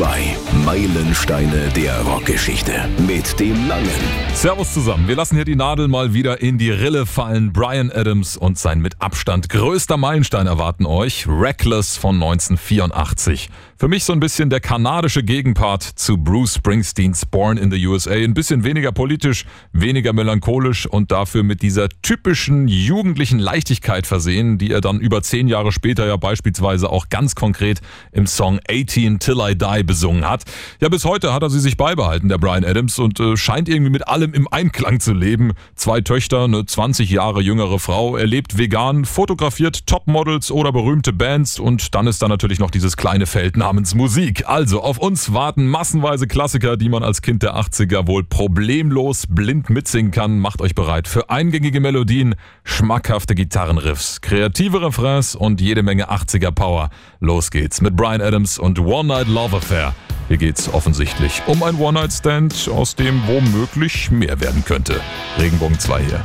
2. Meilensteine der Rockgeschichte. Mit dem Langen. Servus zusammen. Wir lassen hier die Nadel mal wieder in die Rille fallen. Brian Adams und sein mit Abstand größter Meilenstein erwarten euch. Reckless von 1984. Für mich so ein bisschen der kanadische Gegenpart zu Bruce Springsteens Born in the USA. Ein bisschen weniger politisch, weniger melancholisch und dafür mit dieser typischen jugendlichen Leichtigkeit versehen, die er dann über zehn Jahre später ja beispielsweise auch ganz konkret im Song 18 Till I Die besungen hat. Ja, bis heute hat er sie sich beibehalten, der Brian Adams, und äh, scheint irgendwie mit allem im Einklang zu leben. Zwei Töchter, eine 20 Jahre jüngere Frau, er lebt vegan, fotografiert Topmodels oder berühmte Bands und dann ist da natürlich noch dieses kleine Feld namens Musik. Also auf uns warten massenweise Klassiker, die man als Kind der 80er wohl problemlos blind mitsingen kann. Macht euch bereit für eingängige Melodien, schmackhafte Gitarrenriffs, kreative Refrains und jede Menge 80er Power. Los geht's mit Brian Adams und One Night Love Affair. Hier geht's offensichtlich um ein One-Night-Stand, aus dem womöglich mehr werden könnte. Regenbogen 2 hier.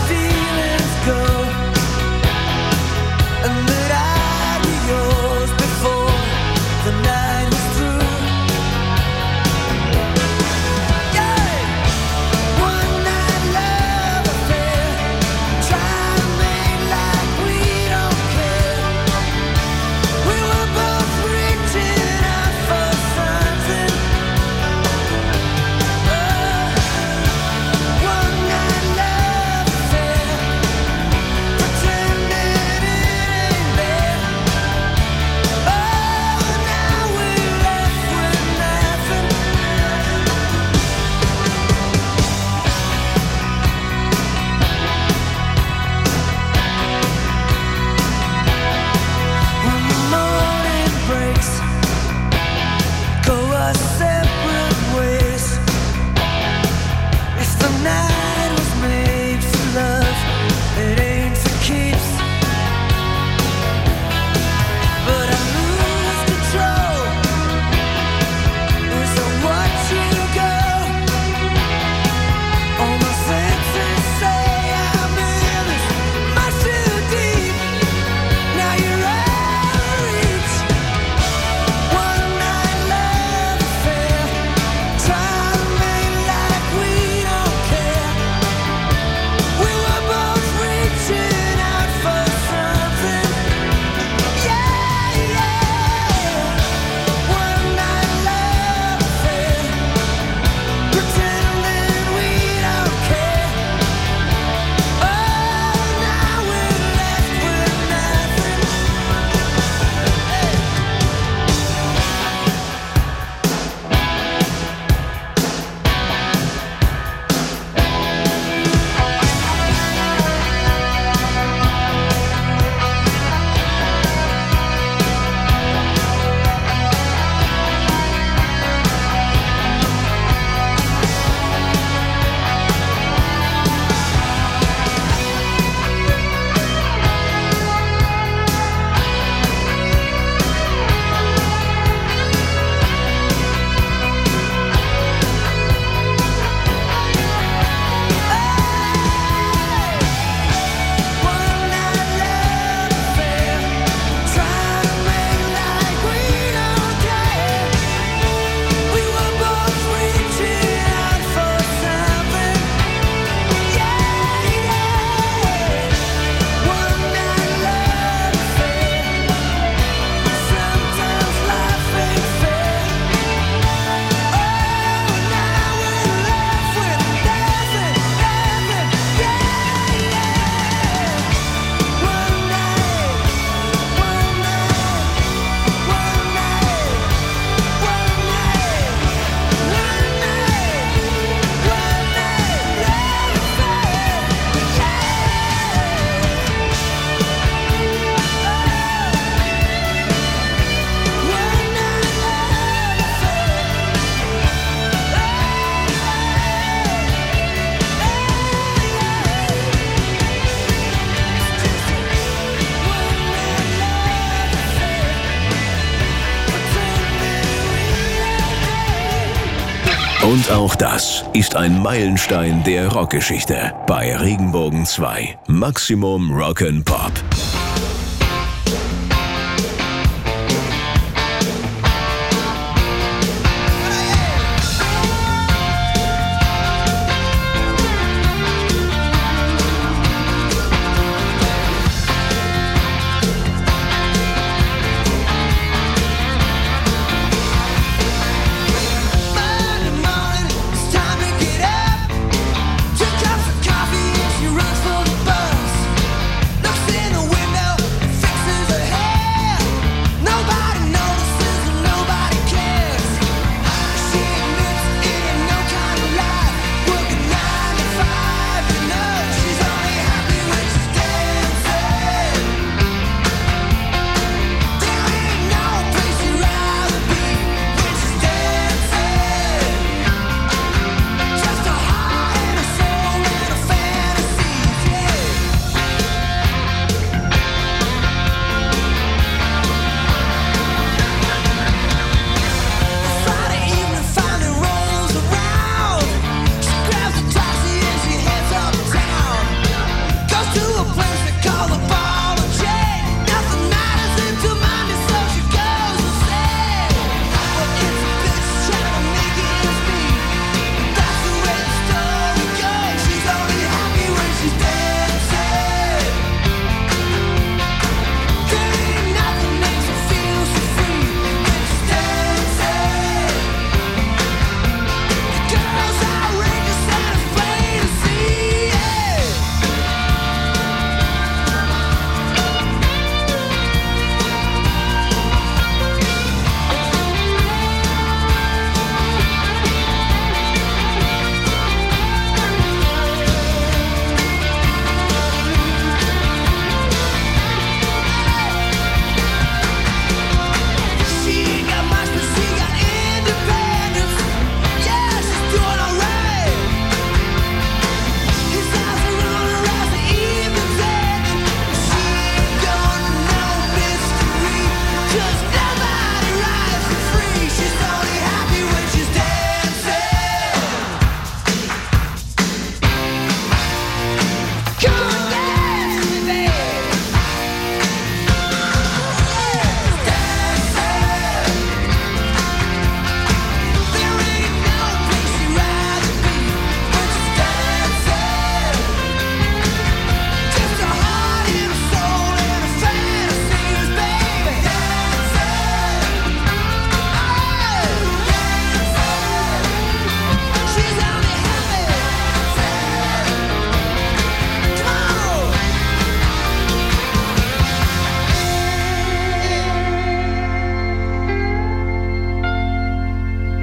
auch das ist ein Meilenstein der Rockgeschichte. Bei Regenbogen 2. Maximum Rock'n'Pop. Monday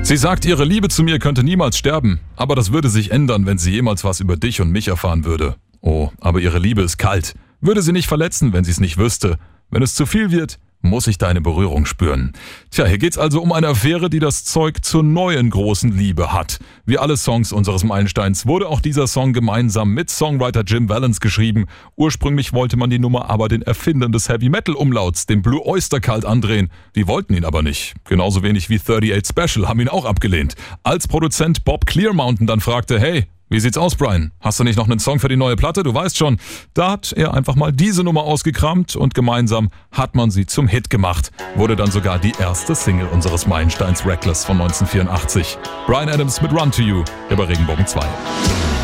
Sie sagt, ihre Liebe zu mir könnte niemals sterben, aber das würde sich ändern, wenn sie jemals was über dich und mich erfahren würde. Oh, aber ihre Liebe ist kalt. Würde sie nicht verletzen, wenn sie es nicht wüsste. Wenn es zu viel wird, muss ich deine Berührung spüren. Tja, hier geht's also um eine Affäre, die das Zeug zur neuen großen Liebe hat. Wie alle Songs unseres Meilensteins wurde auch dieser Song gemeinsam mit Songwriter Jim Valance geschrieben. Ursprünglich wollte man die Nummer aber den Erfindern des Heavy Metal Umlauts, dem Blue Oyster Cult, andrehen. Die wollten ihn aber nicht. Genauso wenig wie 38 Special haben ihn auch abgelehnt. Als Produzent Bob Clearmountain dann fragte, hey, wie sieht's aus, Brian? Hast du nicht noch einen Song für die neue Platte? Du weißt schon. Da hat er einfach mal diese Nummer ausgekramt und gemeinsam hat man sie zum Hit gemacht. Wurde dann sogar die erste Single unseres Meilensteins Reckless von 1984. Brian Adams mit Run to You, bei Regenbogen 2.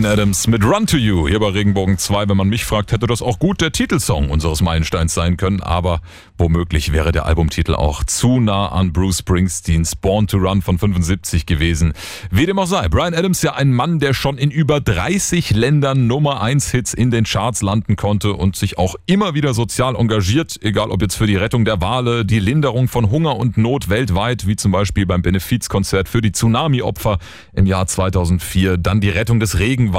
Brian Adams mit Run to You hier bei Regenbogen 2. Wenn man mich fragt, hätte das auch gut der Titelsong unseres Meilensteins sein können, aber womöglich wäre der Albumtitel auch zu nah an Bruce Springsteens Born to Run von 75 gewesen. Wie dem auch sei, Brian Adams ja ein Mann, der schon in über 30 Ländern Nummer 1 Hits in den Charts landen konnte und sich auch immer wieder sozial engagiert, egal ob jetzt für die Rettung der Wale, die Linderung von Hunger und Not weltweit, wie zum Beispiel beim Benefizkonzert für die Tsunami-Opfer im Jahr 2004, dann die Rettung des Regenwaldes,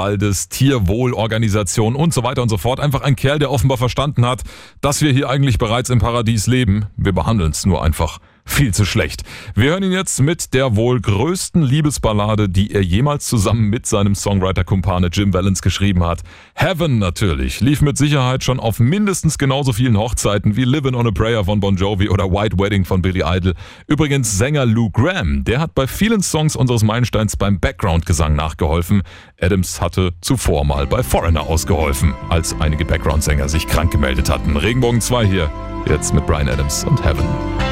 Tierwohlorganisation und so weiter und so fort. Einfach ein Kerl, der offenbar verstanden hat, dass wir hier eigentlich bereits im Paradies leben. Wir behandeln es nur einfach viel zu schlecht. Wir hören ihn jetzt mit der wohl größten Liebesballade, die er jemals zusammen mit seinem Songwriter-Kumpane Jim Valens geschrieben hat. Heaven natürlich, lief mit Sicherheit schon auf mindestens genauso vielen Hochzeiten wie Livin' on a Prayer von Bon Jovi oder White Wedding von Billy Idol. Übrigens Sänger Lou Graham, der hat bei vielen Songs unseres Meilensteins beim Background-Gesang nachgeholfen. Adams hatte zuvor mal bei Foreigner ausgeholfen, als einige Background-Sänger sich krank gemeldet hatten. Regenbogen 2 hier, jetzt mit Brian Adams und Heaven.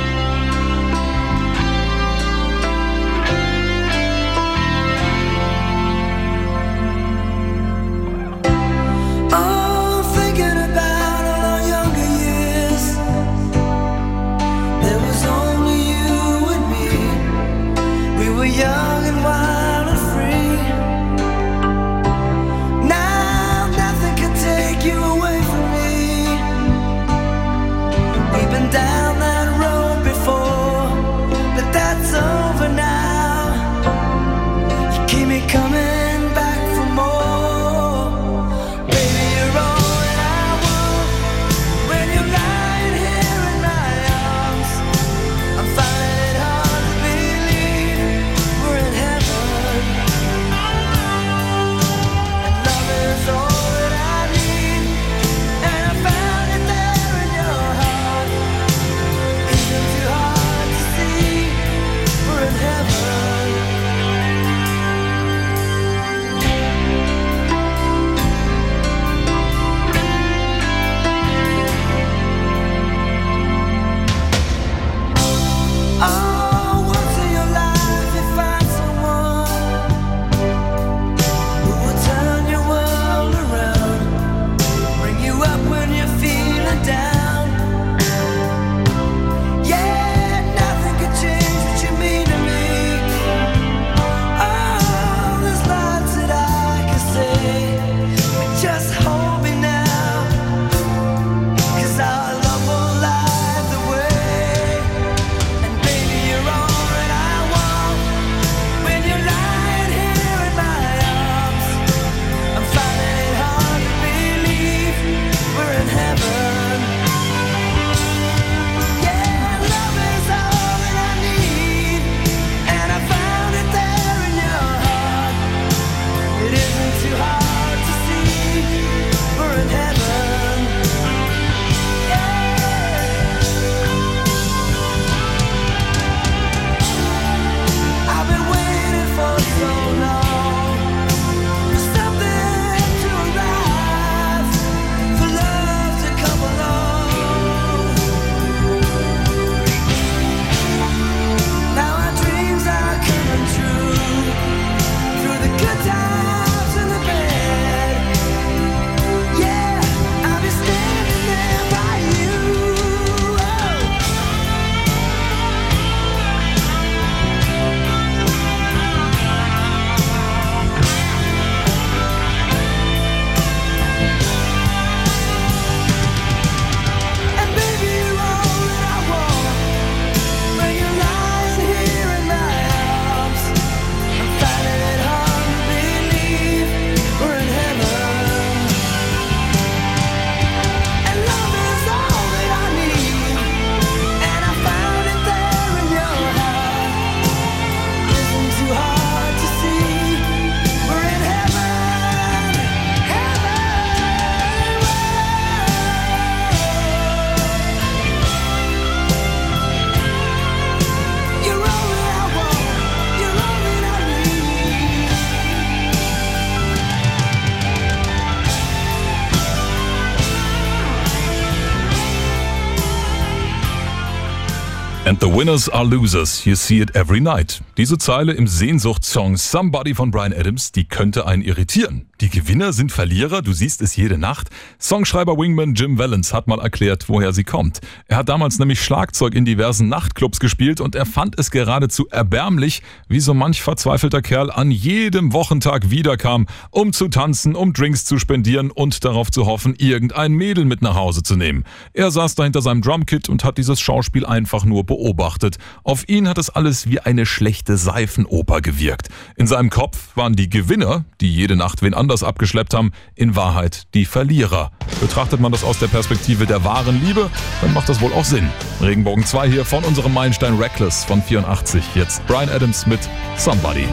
The winners are losers, you see it every night. Diese Zeile im Sehnsuchtssong Somebody von Brian Adams, die könnte einen irritieren. Die Gewinner sind Verlierer, du siehst es jede Nacht. Songschreiber Wingman Jim Valens hat mal erklärt, woher sie kommt. Er hat damals nämlich Schlagzeug in diversen Nachtclubs gespielt und er fand es geradezu erbärmlich, wie so manch verzweifelter Kerl an jedem Wochentag wiederkam, um zu tanzen, um Drinks zu spendieren und darauf zu hoffen, irgendein Mädel mit nach Hause zu nehmen. Er saß da hinter seinem Drumkit und hat dieses Schauspiel einfach nur beobachtet. Auf ihn hat es alles wie eine schlechte Seifenoper gewirkt. In seinem Kopf waren die Gewinner, die jede Nacht wen anders abgeschleppt haben, in Wahrheit die Verlierer. Betrachtet man das aus der Perspektive der wahren Liebe, dann macht das wohl auch Sinn. Regenbogen 2 hier von unserem Meilenstein Reckless von 84. Jetzt Brian Adams mit Somebody.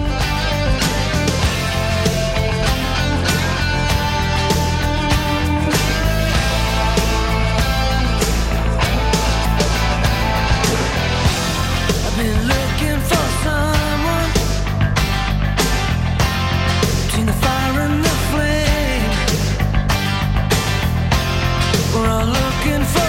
Looking for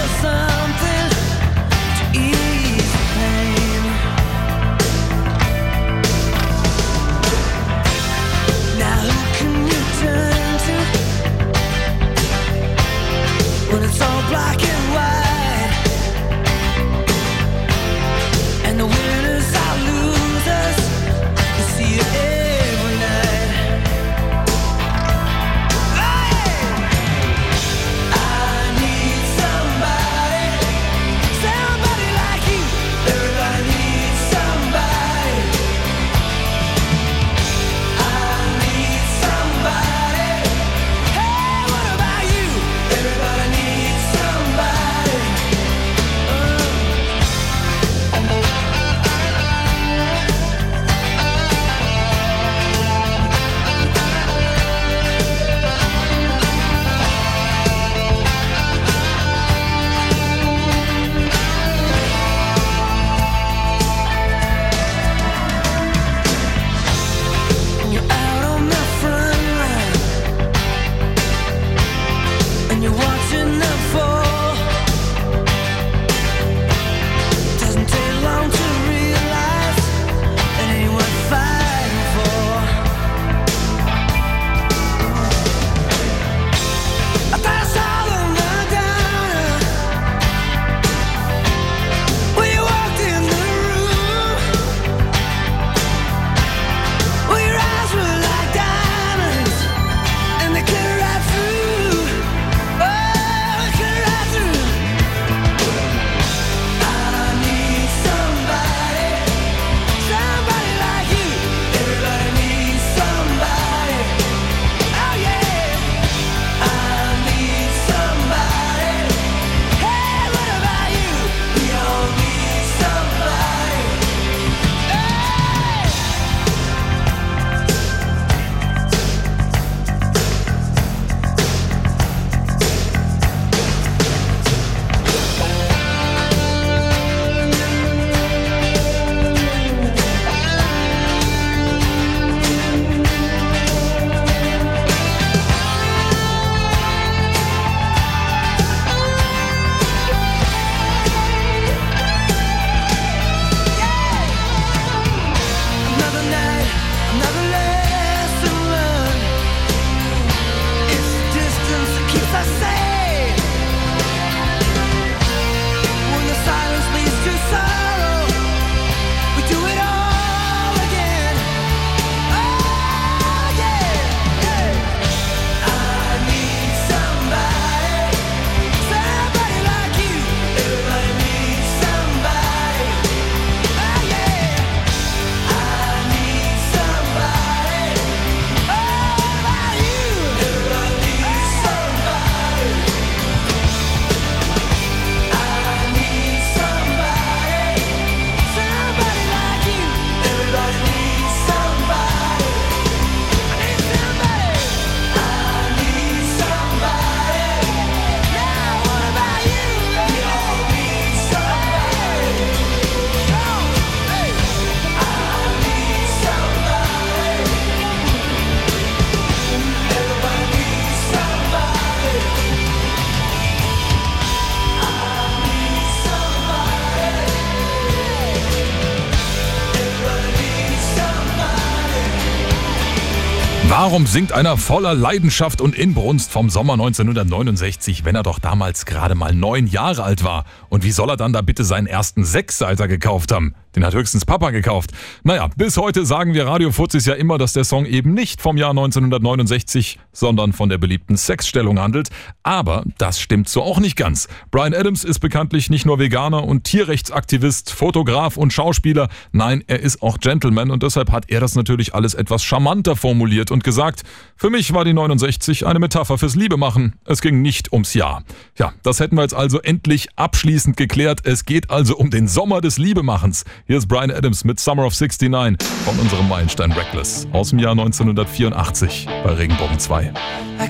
Warum singt einer voller Leidenschaft und Inbrunst vom Sommer 1969, wenn er doch damals gerade mal neun Jahre alt war? Und wie soll er dann da bitte seinen ersten Sechsseiter gekauft haben? Den hat höchstens Papa gekauft. Naja, bis heute sagen wir Radio Fuzis ja immer, dass der Song eben nicht vom Jahr 1969, sondern von der beliebten Sexstellung handelt. Aber das stimmt so auch nicht ganz. Brian Adams ist bekanntlich nicht nur Veganer und Tierrechtsaktivist, Fotograf und Schauspieler. Nein, er ist auch Gentleman und deshalb hat er das natürlich alles etwas charmanter formuliert und gesagt, für mich war die 69 eine Metapher fürs Liebemachen. Es ging nicht ums Jahr. Ja, das hätten wir jetzt also endlich abschließend geklärt. Es geht also um den Sommer des Liebemachens. Hier ist Brian Adams mit Summer of 69 von unserem Meilenstein Reckless aus dem Jahr 1984 bei Regenbogen 2. I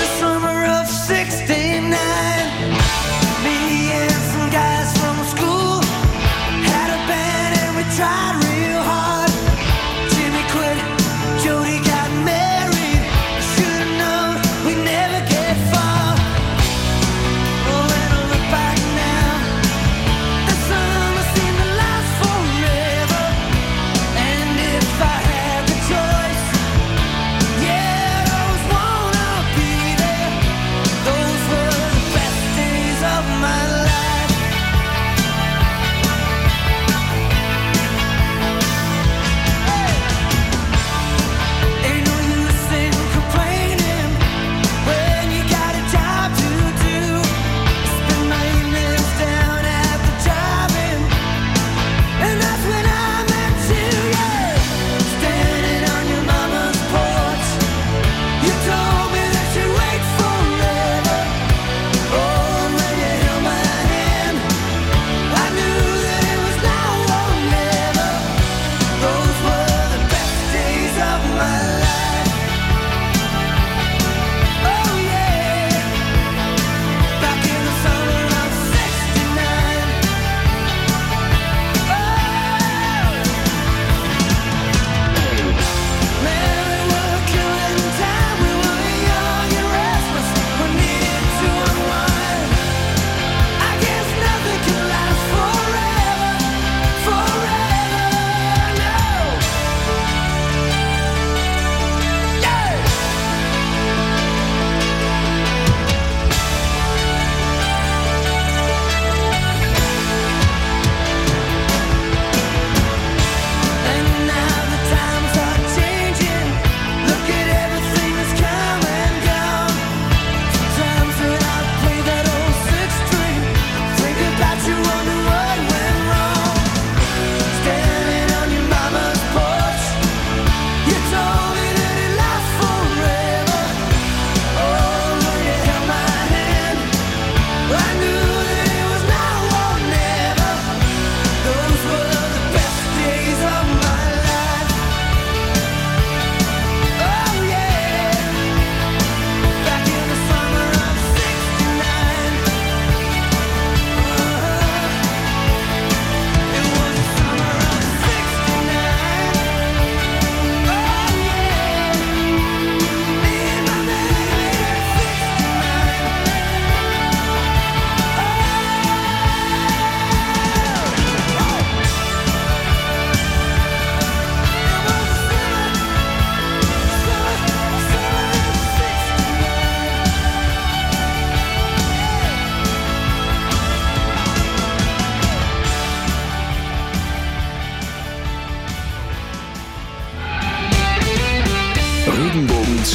it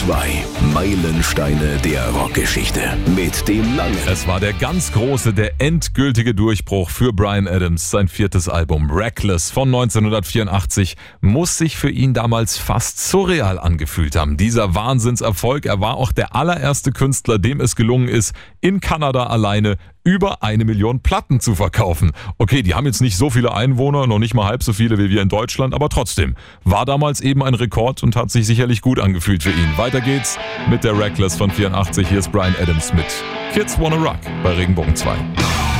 2. Meilensteine der Rockgeschichte. Mit dem langen. Es war der ganz große, der endgültige Durchbruch für Brian Adams. Sein viertes Album Reckless von 1984 muss sich für ihn damals fast surreal angefühlt haben. Dieser Wahnsinnserfolg, er war auch der allererste Künstler, dem es gelungen ist, in Kanada alleine über eine Million Platten zu verkaufen. Okay, die haben jetzt nicht so viele Einwohner, noch nicht mal halb so viele wie wir in Deutschland, aber trotzdem. War damals eben ein Rekord und hat sich sicherlich gut angefühlt für ihn. Weiter geht's mit der Reckless von 84. Hier ist Brian Adams mit Kids Wanna Rock bei Regenbogen 2.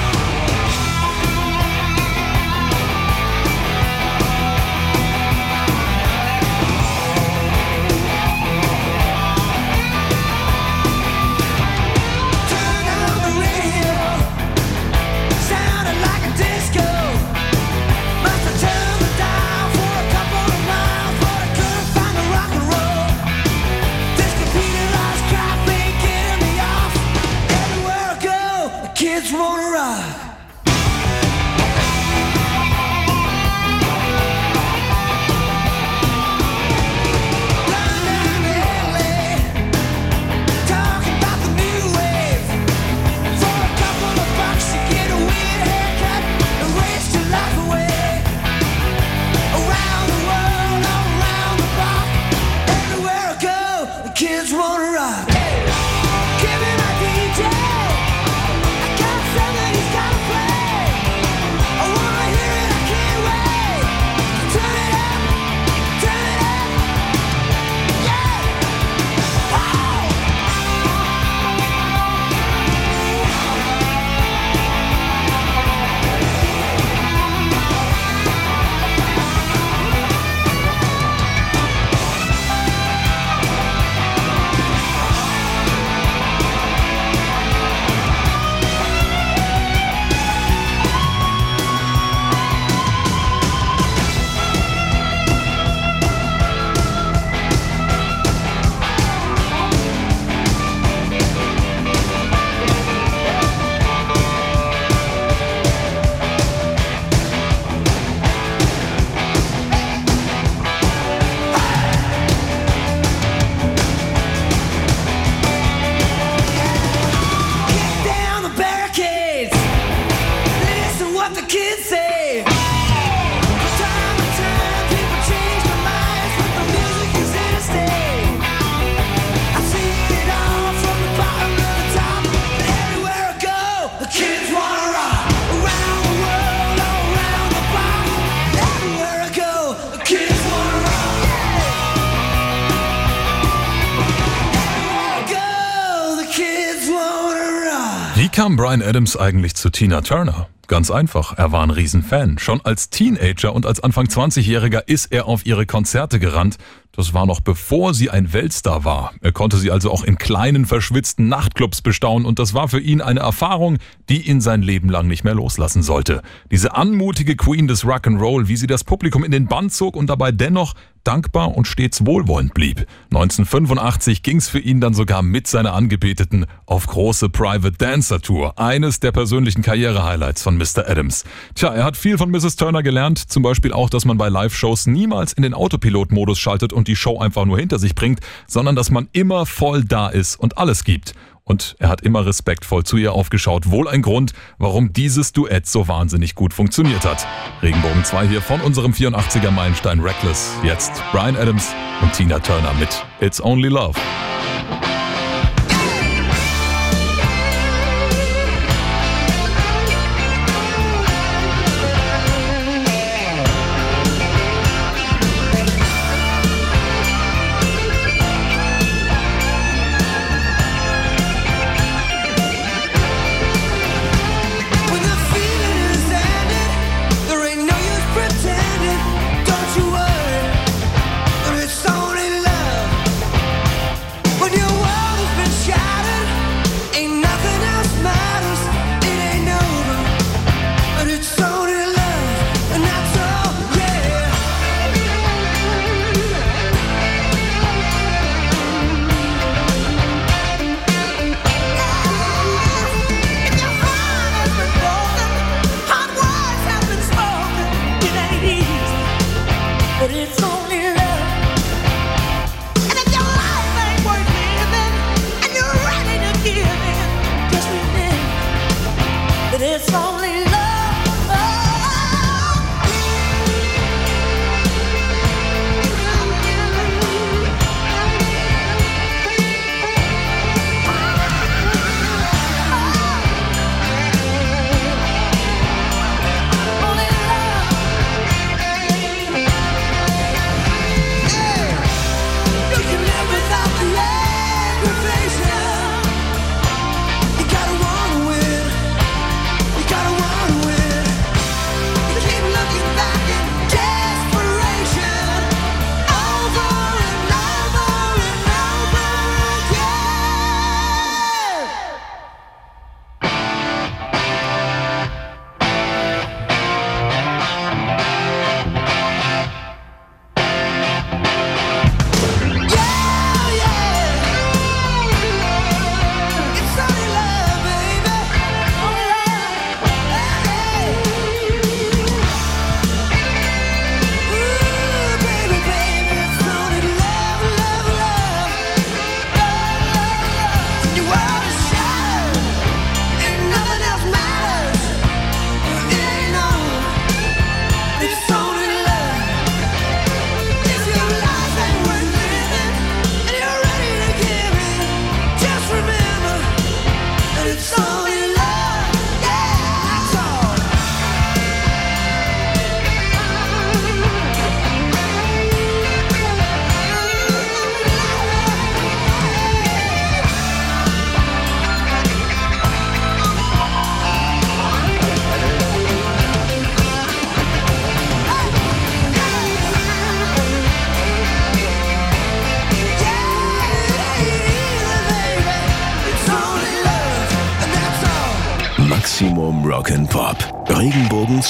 kam Brian Adams eigentlich zu Tina Turner? Ganz einfach, er war ein Riesenfan. Schon als Teenager und als Anfang 20-Jähriger ist er auf ihre Konzerte gerannt. Das war noch bevor sie ein Weltstar war. Er konnte sie also auch in kleinen, verschwitzten Nachtclubs bestaunen und das war für ihn eine Erfahrung, die ihn sein Leben lang nicht mehr loslassen sollte. Diese anmutige Queen des Rock'n'Roll, wie sie das Publikum in den Bann zog und dabei dennoch dankbar und stets wohlwollend blieb. 1985 ging's für ihn dann sogar mit seiner Angebeteten auf große Private Dancer Tour, eines der persönlichen Karriere-Highlights von Mr. Adams. Tja, er hat viel von Mrs. Turner gelernt, zum Beispiel auch, dass man bei Live-Shows niemals in den Autopilot-Modus schaltet und die Show einfach nur hinter sich bringt, sondern dass man immer voll da ist und alles gibt. Und er hat immer respektvoll zu ihr aufgeschaut. Wohl ein Grund, warum dieses Duett so wahnsinnig gut funktioniert hat. Regenbogen 2 hier von unserem 84er Meilenstein Reckless. Jetzt Brian Adams und Tina Turner mit It's Only Love.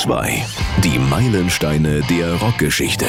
2. Die Meilensteine der Rockgeschichte.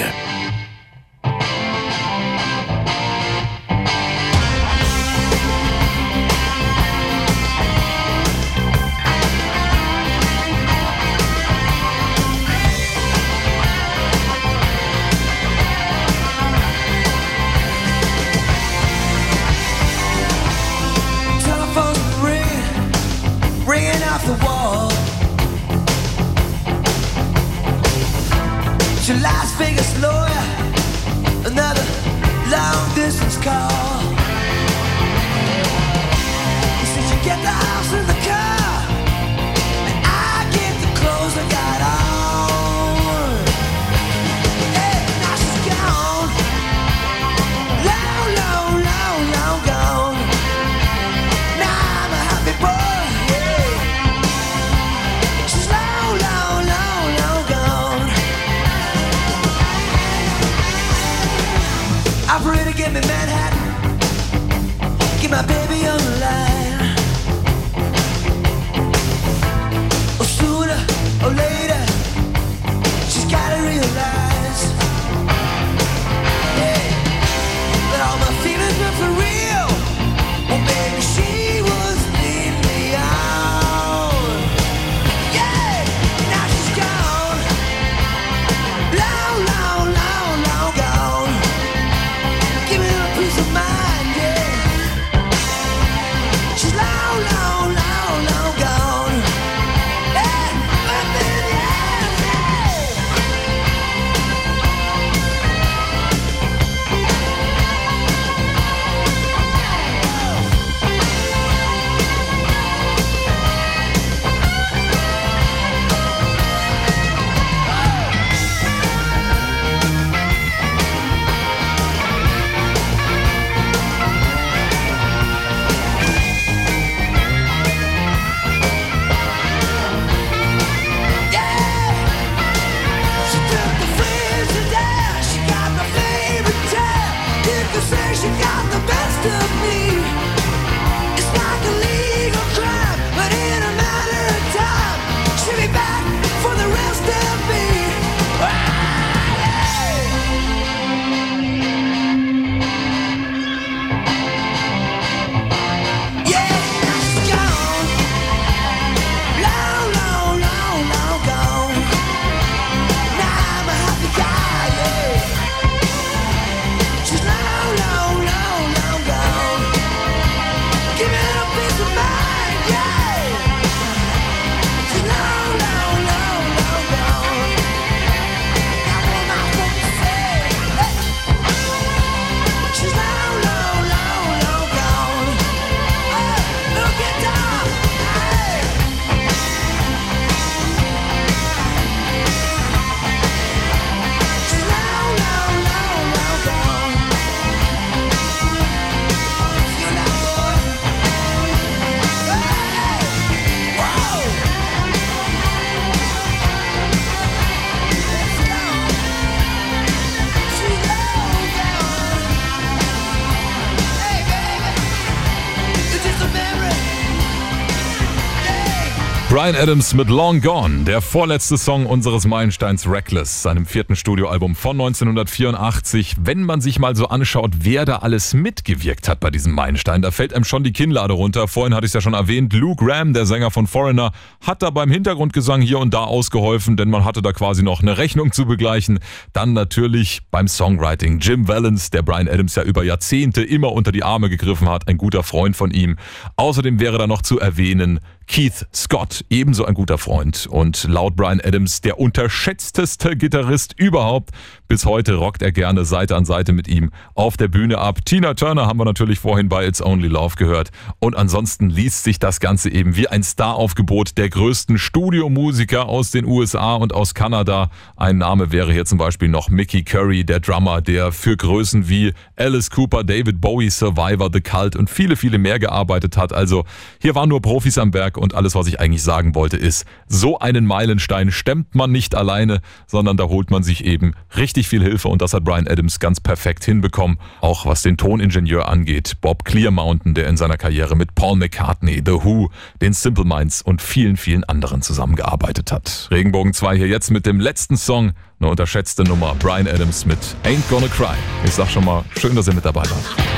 Brian Adams mit Long Gone, der vorletzte Song unseres Meilensteins Reckless, seinem vierten Studioalbum von 1984. Wenn man sich mal so anschaut, wer da alles mitgewirkt hat bei diesem Meilenstein, da fällt einem schon die Kinnlade runter. Vorhin hatte ich es ja schon erwähnt, Luke Graham, der Sänger von Foreigner, hat da beim Hintergrundgesang hier und da ausgeholfen, denn man hatte da quasi noch eine Rechnung zu begleichen. Dann natürlich beim Songwriting Jim Valens, der Brian Adams ja über Jahrzehnte immer unter die Arme gegriffen hat, ein guter Freund von ihm. Außerdem wäre da noch zu erwähnen Keith Scott, ebenso ein guter Freund und laut Brian Adams der unterschätzteste Gitarrist überhaupt. Bis heute rockt er gerne Seite an Seite mit ihm auf der Bühne ab. Tina Turner haben wir natürlich vorhin bei It's Only Love gehört und ansonsten liest sich das Ganze eben wie ein Staraufgebot der größten Studiomusiker aus den USA und aus Kanada. Ein Name wäre hier zum Beispiel noch Mickey Curry, der Drummer, der für Größen wie Alice Cooper, David Bowie, Survivor, The Cult und viele, viele mehr gearbeitet hat. Also hier waren nur Profis am Feuerwerk und alles, was ich eigentlich sagen wollte, ist, so einen Meilenstein stemmt man nicht alleine, sondern da holt man sich eben richtig viel Hilfe und das hat Brian Adams ganz perfekt hinbekommen, auch was den Toningenieur angeht. Bob Clearmountain, der in seiner Karriere mit Paul McCartney, The Who, den Simple Minds und vielen, vielen anderen zusammengearbeitet hat. Regenbogen 2 hier jetzt mit dem letzten Song, eine unterschätzte Nummer, Brian Adams mit Ain't Gonna Cry. Ich sag schon mal, schön, dass ihr mit dabei wart.